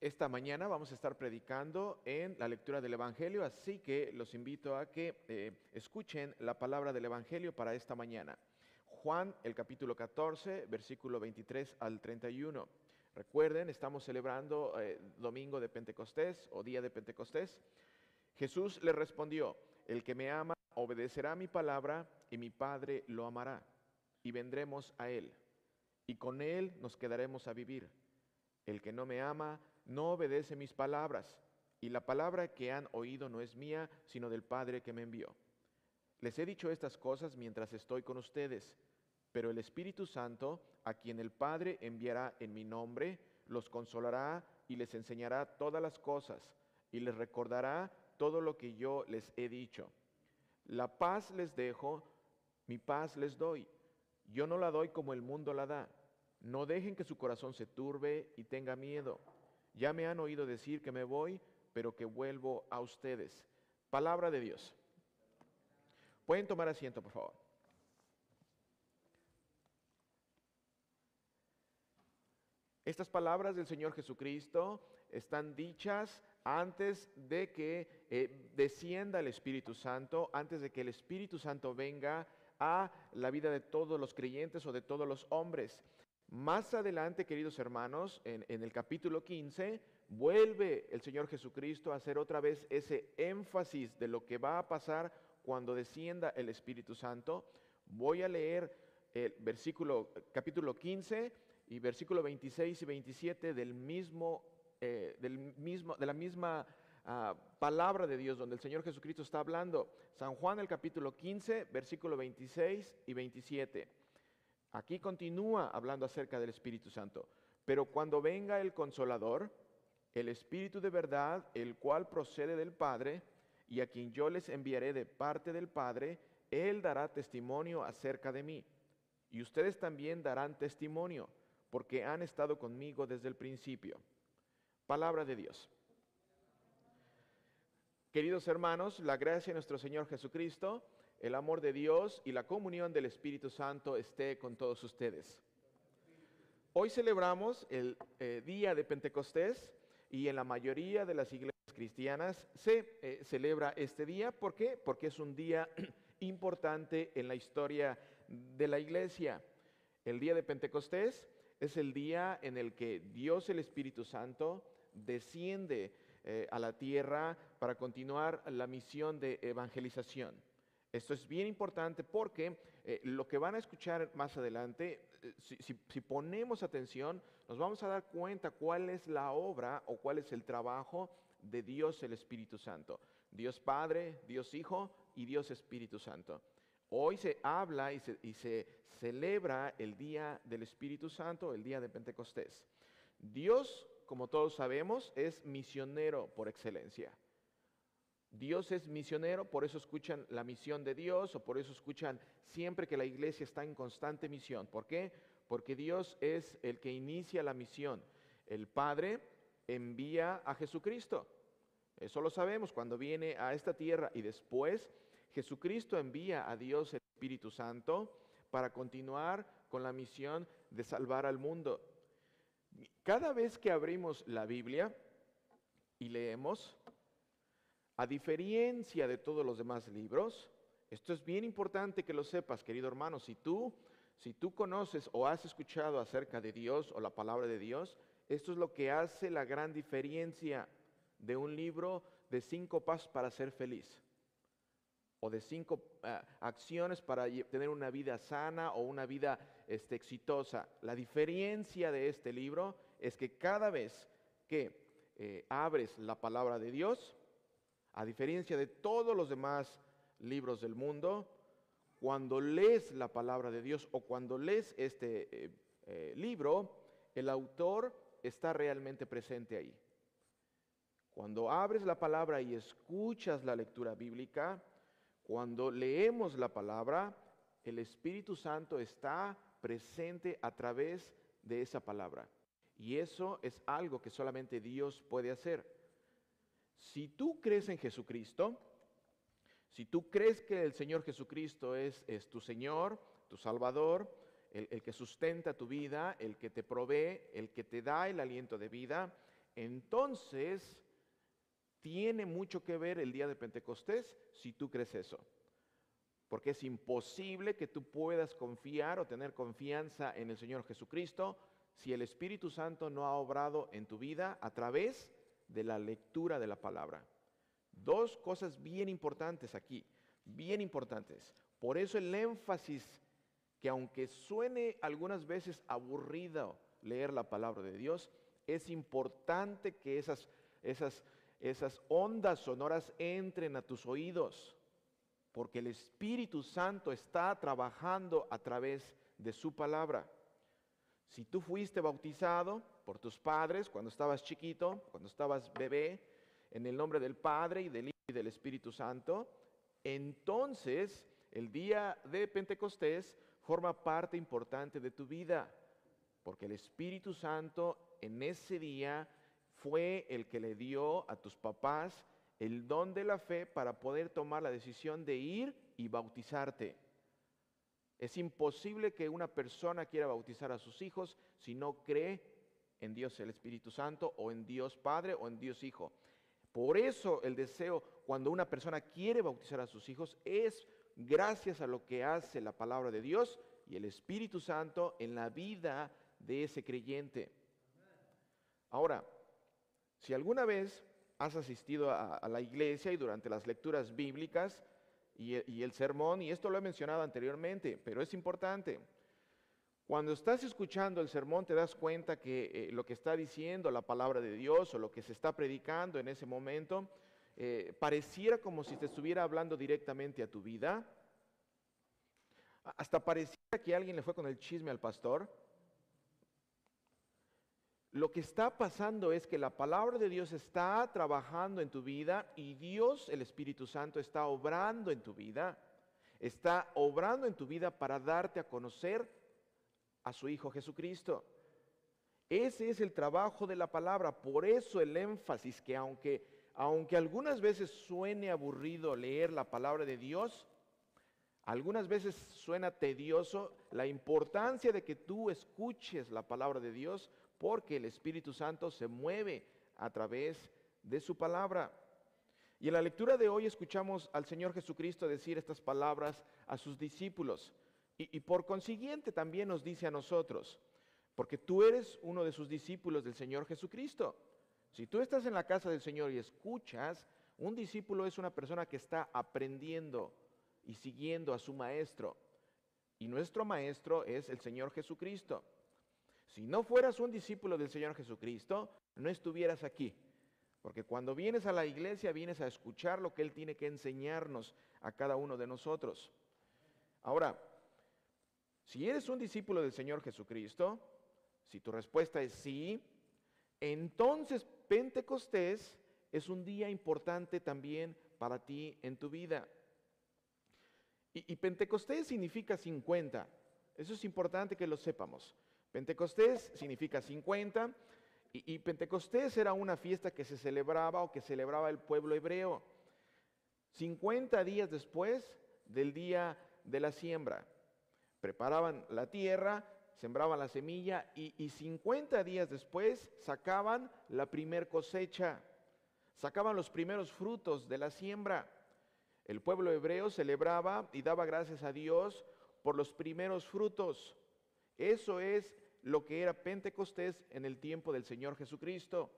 Esta mañana vamos a estar predicando en la lectura del Evangelio, así que los invito a que eh, escuchen la palabra del Evangelio para esta mañana. Juan, el capítulo 14, versículo 23 al 31. Recuerden, estamos celebrando eh, domingo de Pentecostés o día de Pentecostés. Jesús le respondió, el que me ama obedecerá mi palabra y mi Padre lo amará y vendremos a él y con él nos quedaremos a vivir. El que no me ama no obedece mis palabras y la palabra que han oído no es mía, sino del Padre que me envió. Les he dicho estas cosas mientras estoy con ustedes, pero el Espíritu Santo, a quien el Padre enviará en mi nombre, los consolará y les enseñará todas las cosas y les recordará todo lo que yo les he dicho. La paz les dejo, mi paz les doy. Yo no la doy como el mundo la da. No dejen que su corazón se turbe y tenga miedo. Ya me han oído decir que me voy, pero que vuelvo a ustedes. Palabra de Dios. Pueden tomar asiento, por favor. Estas palabras del Señor Jesucristo están dichas antes de que eh, descienda el Espíritu Santo, antes de que el Espíritu Santo venga a la vida de todos los creyentes o de todos los hombres. Más adelante, queridos hermanos, en, el capítulo 15, vuelve el Señor Jesucristo a hacer otra vez ese énfasis de lo que va a pasar cuando descienda el Espíritu Santo. Voy a leer el versículo, capítulo 15 y versículo 26 y 27 del mismo, eh, del mismo, de la misma ah, palabra de Dios donde el Señor Jesucristo está hablando. San Juan el capítulo 15, versículo 26 y 27. Aquí continúa hablando acerca del Espíritu Santo. Pero cuando venga el consolador, el Espíritu de verdad, el cual procede del Padre, y a quien yo les enviaré de parte del Padre, Él dará testimonio acerca de mí. Y ustedes también darán testimonio, porque han estado conmigo desde el principio. Palabra de Dios. Queridos hermanos, la gracia de nuestro Señor Jesucristo, el amor de Dios y la comunión del Espíritu Santo esté con todos ustedes. Hoy celebramos el eh, día de Pentecostés y en la mayoría de las iglesias cristianas se eh, celebra este día. ¿Por qué? Porque es un día importante en la historia de la iglesia. El día de Pentecostés es el día en el que Dios el Espíritu Santo desciende eh, a la tierra para continuar la misión de evangelización. Esto es bien importante porque eh, lo que van a escuchar más adelante, eh, si, ponemos atención, nos vamos a dar cuenta cuál es la obra o cuál es el trabajo de Dios el Espíritu Santo. Dios Padre, Dios Hijo y Dios Espíritu Santo. Hoy se habla y se, y se celebra el día del Espíritu Santo, el día de Pentecostés. Dios, como todos sabemos, es misionero por excelencia. Dios es misionero, por eso escuchan la misión de Dios o por eso escuchan siempre que la iglesia está en constante misión. ¿Por qué? Porque Dios es el que inicia la misión. El Padre envía a Jesucristo. Eso lo sabemos cuando viene a esta tierra y después Jesucristo envía a Dios el Espíritu Santo para continuar con la misión de salvar al mundo. Cada vez que abrimos la Biblia y leemos, a diferencia de todos los demás libros, esto es bien importante que lo sepas, querido hermano, si tú, si tú conoces o has escuchado acerca de Dios o la palabra de Dios, esto es lo que hace la gran diferencia de un libro de cinco pasos para ser feliz o de cinco eh, acciones para tener una vida sana o una vida este, exitosa. La diferencia de este libro es que cada vez que eh, abres la palabra de Dios, a diferencia de todos los demás libros del mundo, cuando lees la palabra de Dios o cuando lees este eh, eh, libro, el autor está realmente presente ahí. Cuando abres la palabra y escuchas la lectura bíblica, cuando leemos la palabra, el Espíritu Santo está presente a través de esa palabra. Y eso es algo que solamente Dios puede hacer. Si tú crees en Jesucristo, si tú crees que el Señor Jesucristo es, tu Señor, tu Salvador, el, que sustenta tu vida, el que te provee, el que te da el aliento de vida, entonces tiene mucho que ver el día de Pentecostés si tú crees eso. Porque es imposible que tú puedas confiar o tener confianza en el Señor Jesucristo si el Espíritu Santo no ha obrado en tu vida a través de la lectura de la palabra. Dos cosas bien importantes aquí, bien importantes. Por eso el énfasis que aunque suene algunas veces aburrido leer la palabra de Dios, es importante que esas, esas, esas ondas sonoras entren a tus oídos, porque el Espíritu Santo está trabajando a través de su palabra. Si tú fuiste bautizado por tus padres cuando estabas chiquito, cuando estabas bebé, en el nombre del Padre y del Hijo y del Espíritu Santo, entonces el día de Pentecostés forma parte importante de tu vida, porque el Espíritu Santo en ese día fue el que le dio a tus papás el don de la fe para poder tomar la decisión de ir y bautizarte. Es imposible que una persona quiera bautizar a sus hijos si no cree en Dios el Espíritu Santo o en Dios Padre o en Dios Hijo. Por eso el deseo cuando una persona quiere bautizar a sus hijos es gracias a lo que hace la palabra de Dios y el Espíritu Santo en la vida de ese creyente. Ahora, si alguna vez has asistido a, la iglesia y durante las lecturas bíblicas y, el sermón, y esto lo he mencionado anteriormente, pero es importante, cuando estás escuchando el sermón te das cuenta que eh, lo que está diciendo la palabra de Dios o lo que se está predicando en ese momento, eh, pareciera como si te estuviera hablando directamente a tu vida. Hasta pareciera que alguien le fue con el chisme al pastor. Lo que está pasando es que la palabra de Dios está trabajando en tu vida y Dios, el Espíritu Santo, está obrando en tu vida. Está obrando en tu vida para darte a conocer a su Hijo Jesucristo. Ese es el trabajo de la palabra. Por eso el énfasis que aunque, aunque algunas veces suene aburrido leer la palabra de Dios, algunas veces suena tedioso la importancia de que tú escuches la palabra de Dios porque el Espíritu Santo se mueve a través de su palabra. Y en la lectura de hoy escuchamos al Señor Jesucristo decir estas palabras a sus discípulos. Y, por consiguiente también nos dice a nosotros, porque tú eres uno de sus discípulos del Señor Jesucristo. Si tú estás en la casa del Señor y escuchas, un discípulo es una persona que está aprendiendo y siguiendo a su maestro. Y nuestro maestro es el Señor Jesucristo. Si no fueras un discípulo del Señor Jesucristo, no estuvieras aquí. Porque cuando vienes a la iglesia, vienes a escuchar lo que Él tiene que enseñarnos a cada uno de nosotros. Ahora, si eres un discípulo del Señor Jesucristo, si tu respuesta es sí, entonces Pentecostés es un día importante también para ti en tu vida. Y, Pentecostés significa 50. Eso es importante que lo sepamos. Pentecostés significa 50 y, Pentecostés era una fiesta que se celebraba o que celebraba el pueblo hebreo 50 días después del día de la siembra. Preparaban la tierra, sembraban la semilla y, y 50 días después sacaban la primer cosecha, sacaban los primeros frutos de la siembra. El pueblo hebreo celebraba y daba gracias a Dios por los primeros frutos. Eso es lo que era Pentecostés en el tiempo del Señor Jesucristo.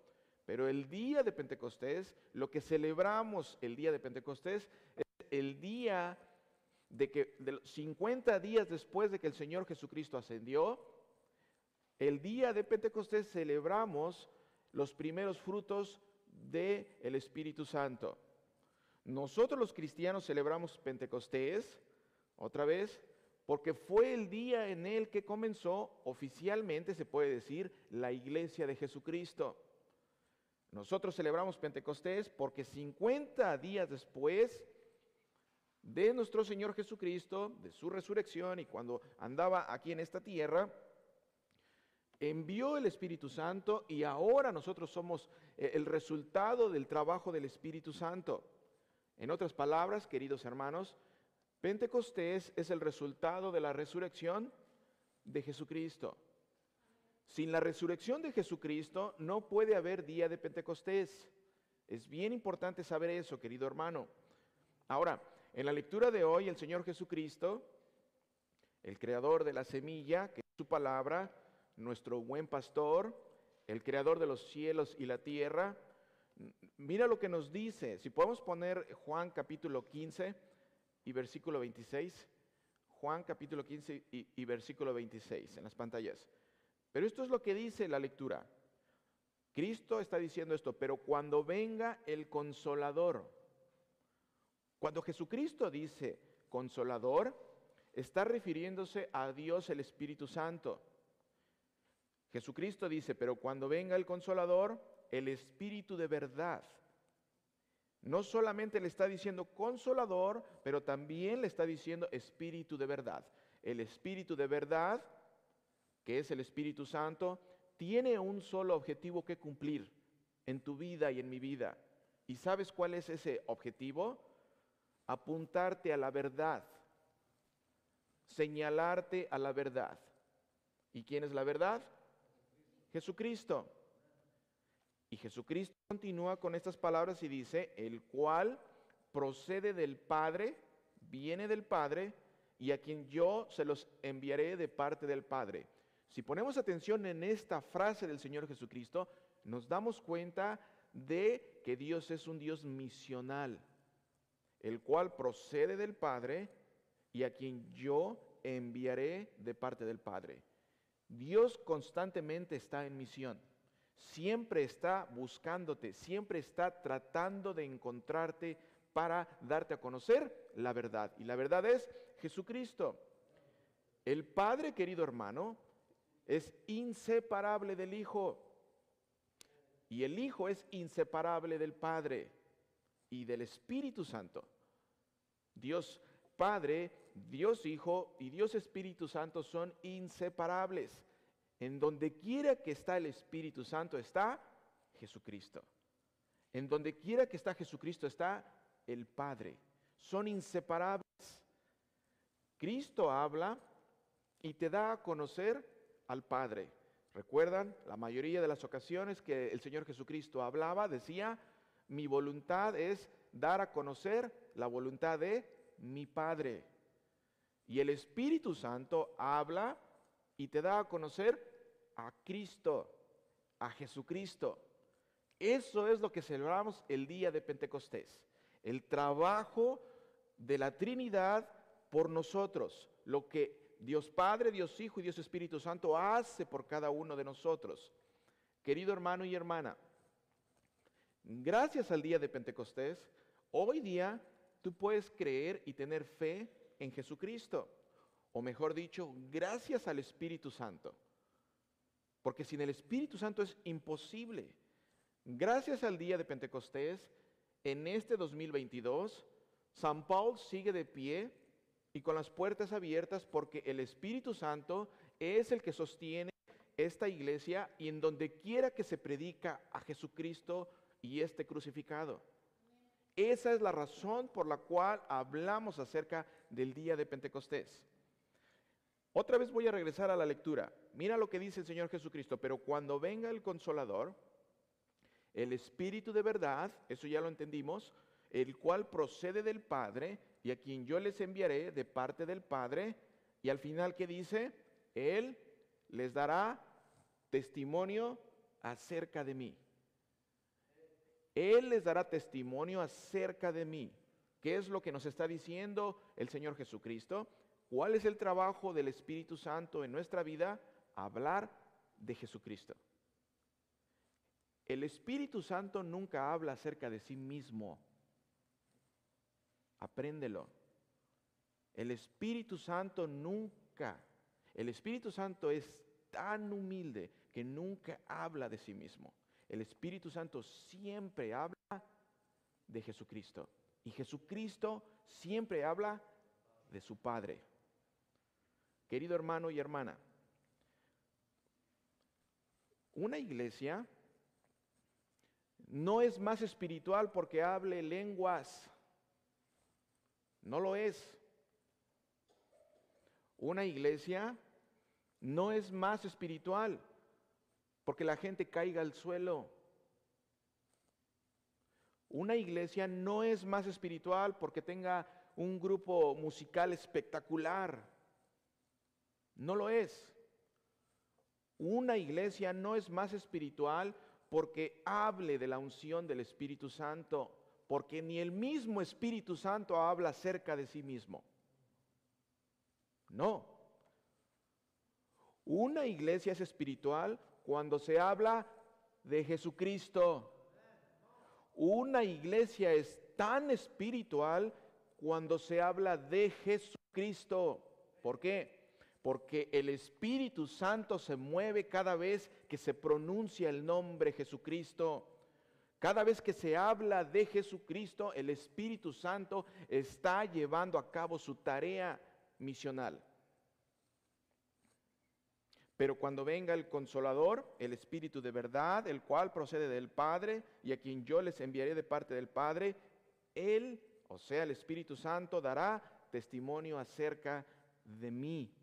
Pero el día de Pentecostés, lo que celebramos el día de Pentecostés, es el día de que 50 días después de que el Señor Jesucristo ascendió, el día de Pentecostés celebramos los primeros frutos del el Espíritu Santo. Nosotros los cristianos celebramos Pentecostés, otra vez, porque fue el día en el que comenzó oficialmente, se puede decir, la iglesia de Jesucristo. Nosotros celebramos Pentecostés porque 50 días después de nuestro Señor Jesucristo, de su resurrección y cuando andaba aquí en esta tierra, envió el Espíritu Santo y ahora nosotros somos eh, el resultado del trabajo del Espíritu Santo. En otras palabras, queridos hermanos, Pentecostés es el resultado de la resurrección de Jesucristo. Sin la resurrección de Jesucristo no puede haber día de Pentecostés. Es bien importante saber eso, querido hermano. Ahora, en la lectura de hoy, el Señor Jesucristo, el creador de la semilla, que es su palabra, nuestro buen pastor, el creador de los cielos y la tierra, mira lo que nos dice. Si podemos poner Juan capítulo 15 y versículo 26. Juan capítulo 15 y, versículo 26 en las pantallas. Pero esto es lo que dice la lectura. Cristo está diciendo esto, pero cuando venga el consolador, cuando Jesucristo dice consolador, está refiriéndose a Dios el Espíritu Santo. Jesucristo dice, pero cuando venga el consolador, el Espíritu de verdad. No solamente le está diciendo consolador, pero también le está diciendo Espíritu de verdad. El Espíritu de verdad que es el Espíritu Santo, tiene un solo objetivo que cumplir en tu vida y en mi vida. ¿Y sabes cuál es ese objetivo? Apuntarte a la verdad, señalarte a la verdad. ¿Y quién es la verdad? Jesucristo. Y Jesucristo continúa con estas palabras y dice, el cual procede del Padre, viene del Padre, y a quien yo se los enviaré de parte del Padre. Si ponemos atención en esta frase del Señor Jesucristo, nos damos cuenta de que Dios es un Dios misional, el cual procede del Padre y a quien yo enviaré de parte del Padre. Dios constantemente está en misión, siempre está buscándote, siempre está tratando de encontrarte para darte a conocer la verdad. Y la verdad es Jesucristo. El Padre, querido hermano, es inseparable del Hijo. Y el Hijo es inseparable del Padre y del Espíritu Santo. Dios Padre, Dios Hijo y Dios Espíritu Santo son inseparables. En donde quiera que está el Espíritu Santo está Jesucristo. En donde quiera que está Jesucristo está el Padre. Son inseparables. Cristo habla y te da a conocer al Padre. ¿Recuerdan? La mayoría de las ocasiones que el Señor Jesucristo hablaba, decía, mi voluntad es dar a conocer la voluntad de mi Padre. Y el Espíritu Santo habla y te da a conocer a Cristo, a Jesucristo. Eso es lo que celebramos el día de Pentecostés. El trabajo de la Trinidad por nosotros, lo que Dios Padre, Dios Hijo y Dios Espíritu Santo hace por cada uno de nosotros. Querido hermano y hermana, gracias al día de Pentecostés, hoy día tú puedes creer y tener fe en Jesucristo. O mejor dicho, gracias al Espíritu Santo. Porque sin el Espíritu Santo es imposible. Gracias al día de Pentecostés, en este 2022, San Paul sigue de pie y con las puertas abiertas porque el Espíritu Santo es el que sostiene esta iglesia y en donde quiera que se predica a Jesucristo y este crucificado. Esa es la razón por la cual hablamos acerca del día de Pentecostés. Otra vez voy a regresar a la lectura. Mira lo que dice el Señor Jesucristo, pero cuando venga el consolador, el Espíritu de verdad, eso ya lo entendimos, el cual procede del Padre, y a quien yo les enviaré de parte del Padre. Y al final, ¿qué dice? Él les dará testimonio acerca de mí. Él les dará testimonio acerca de mí. ¿Qué es lo que nos está diciendo el Señor Jesucristo? ¿Cuál es el trabajo del Espíritu Santo en nuestra vida? Hablar de Jesucristo. El Espíritu Santo nunca habla acerca de sí mismo. Apréndelo. El Espíritu Santo nunca, el Espíritu Santo es tan humilde que nunca habla de sí mismo. El Espíritu Santo siempre habla de Jesucristo. Y Jesucristo siempre habla de su Padre. Querido hermano y hermana, una iglesia no es más espiritual porque hable lenguas. No lo es. Una iglesia no es más espiritual porque la gente caiga al suelo. Una iglesia no es más espiritual porque tenga un grupo musical espectacular. No lo es. Una iglesia no es más espiritual porque hable de la unción del Espíritu Santo, porque ni el mismo Espíritu Santo habla acerca de sí mismo. No. Una iglesia es espiritual cuando se habla de Jesucristo. Una iglesia es tan espiritual cuando se habla de Jesucristo. ¿Por qué? Porque el Espíritu Santo se mueve cada vez que se pronuncia el nombre Jesucristo. Cada vez que se habla de Jesucristo, el Espíritu Santo está llevando a cabo su tarea misional. Pero cuando venga el consolador, el Espíritu de verdad, el cual procede del Padre y a quien yo les enviaré de parte del Padre, Él, o sea, el Espíritu Santo, dará testimonio acerca de mí.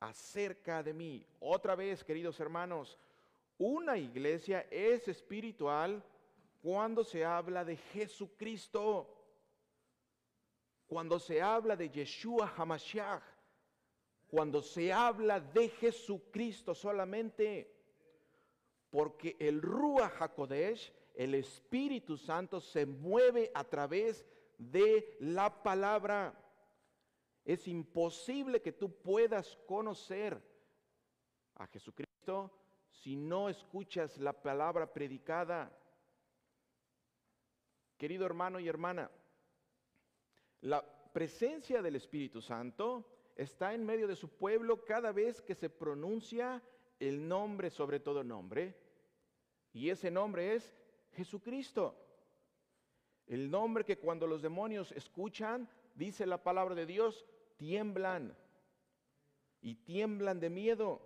Acerca de mí. Otra vez, queridos hermanos, una iglesia es espiritual cuando se habla de Jesucristo, cuando se habla de Yeshua Hamashiach cuando se habla de Jesucristo solamente, porque el Ruach HaKodesh, el Espíritu Santo, se mueve a través de la palabra. Es imposible que tú puedas conocer a Jesucristo si no escuchas la palabra predicada. Querido hermano y hermana, la presencia del Espíritu Santo está en medio de su pueblo cada vez que se pronuncia el nombre sobre todo nombre. Y ese nombre es Jesucristo. El nombre que cuando los demonios escuchan, dice la palabra de Dios, tiemblan. Y tiemblan de miedo.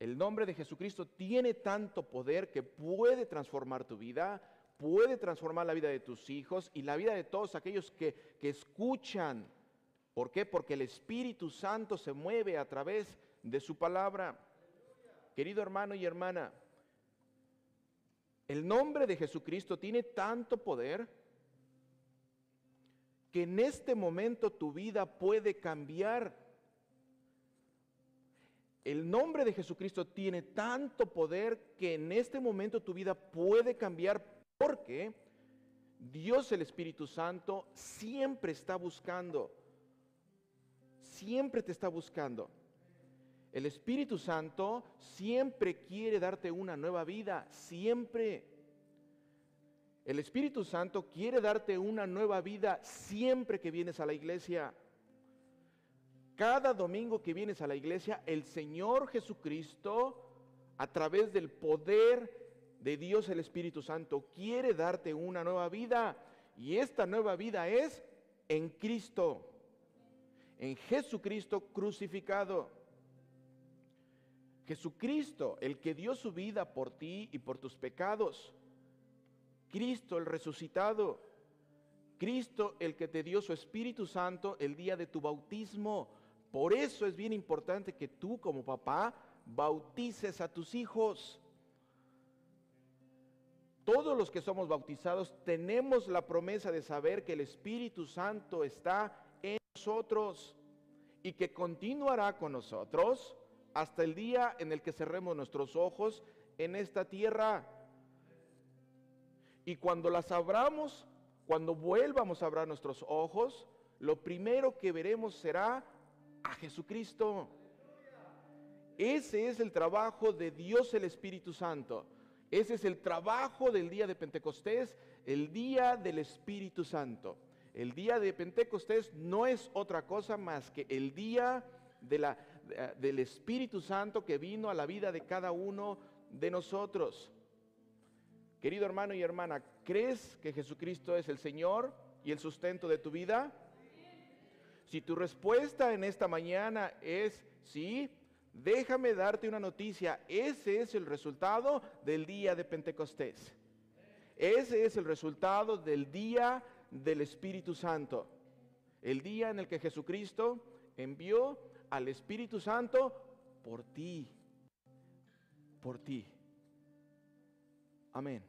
El nombre de Jesucristo tiene tanto poder que puede transformar tu vida, puede transformar la vida de tus hijos y la vida de todos aquellos que, que escuchan ¿Por qué? Porque el Espíritu Santo se mueve a través de su palabra. Querido hermano y hermana, el nombre de Jesucristo tiene tanto poder que en este momento tu vida puede cambiar. El nombre de Jesucristo tiene tanto poder que en este momento tu vida puede cambiar porque Dios el Espíritu Santo siempre está buscando siempre te está buscando. El Espíritu Santo siempre quiere darte una nueva vida, siempre. El Espíritu Santo quiere darte una nueva vida siempre que vienes a la iglesia. Cada domingo que vienes a la iglesia, el Señor Jesucristo, a través del poder de Dios el Espíritu Santo, quiere darte una nueva vida. Y esta nueva vida es en Cristo en Jesucristo crucificado. Jesucristo, el que dio su vida por ti y por tus pecados. Cristo el resucitado. Cristo el que te dio su Espíritu Santo el día de tu bautismo. Por eso es bien importante que tú como papá bautices a tus hijos. Todos los que somos bautizados tenemos la promesa de saber que el Espíritu Santo está nosotros y que continuará con nosotros hasta el día en el que cerremos nuestros ojos en esta tierra. Y cuando las abramos, cuando vuelvamos a abrir nuestros ojos, lo primero que veremos será a Jesucristo. Ese es el trabajo de Dios el Espíritu Santo. Ese es el trabajo del día de Pentecostés, el día del Espíritu Santo. El día de Pentecostés no es otra cosa más que el día de la, del Espíritu Santo que vino a la vida de cada uno de nosotros. Querido hermano y hermana, ¿crees que Jesucristo es el Señor y el sustento de tu vida? Si tu respuesta en esta mañana es sí, déjame darte una noticia. Ese es el resultado del día de Pentecostés. Ese es el resultado del día del Espíritu Santo. El día en el que Jesucristo envió al Espíritu Santo por ti. por ti. Amen.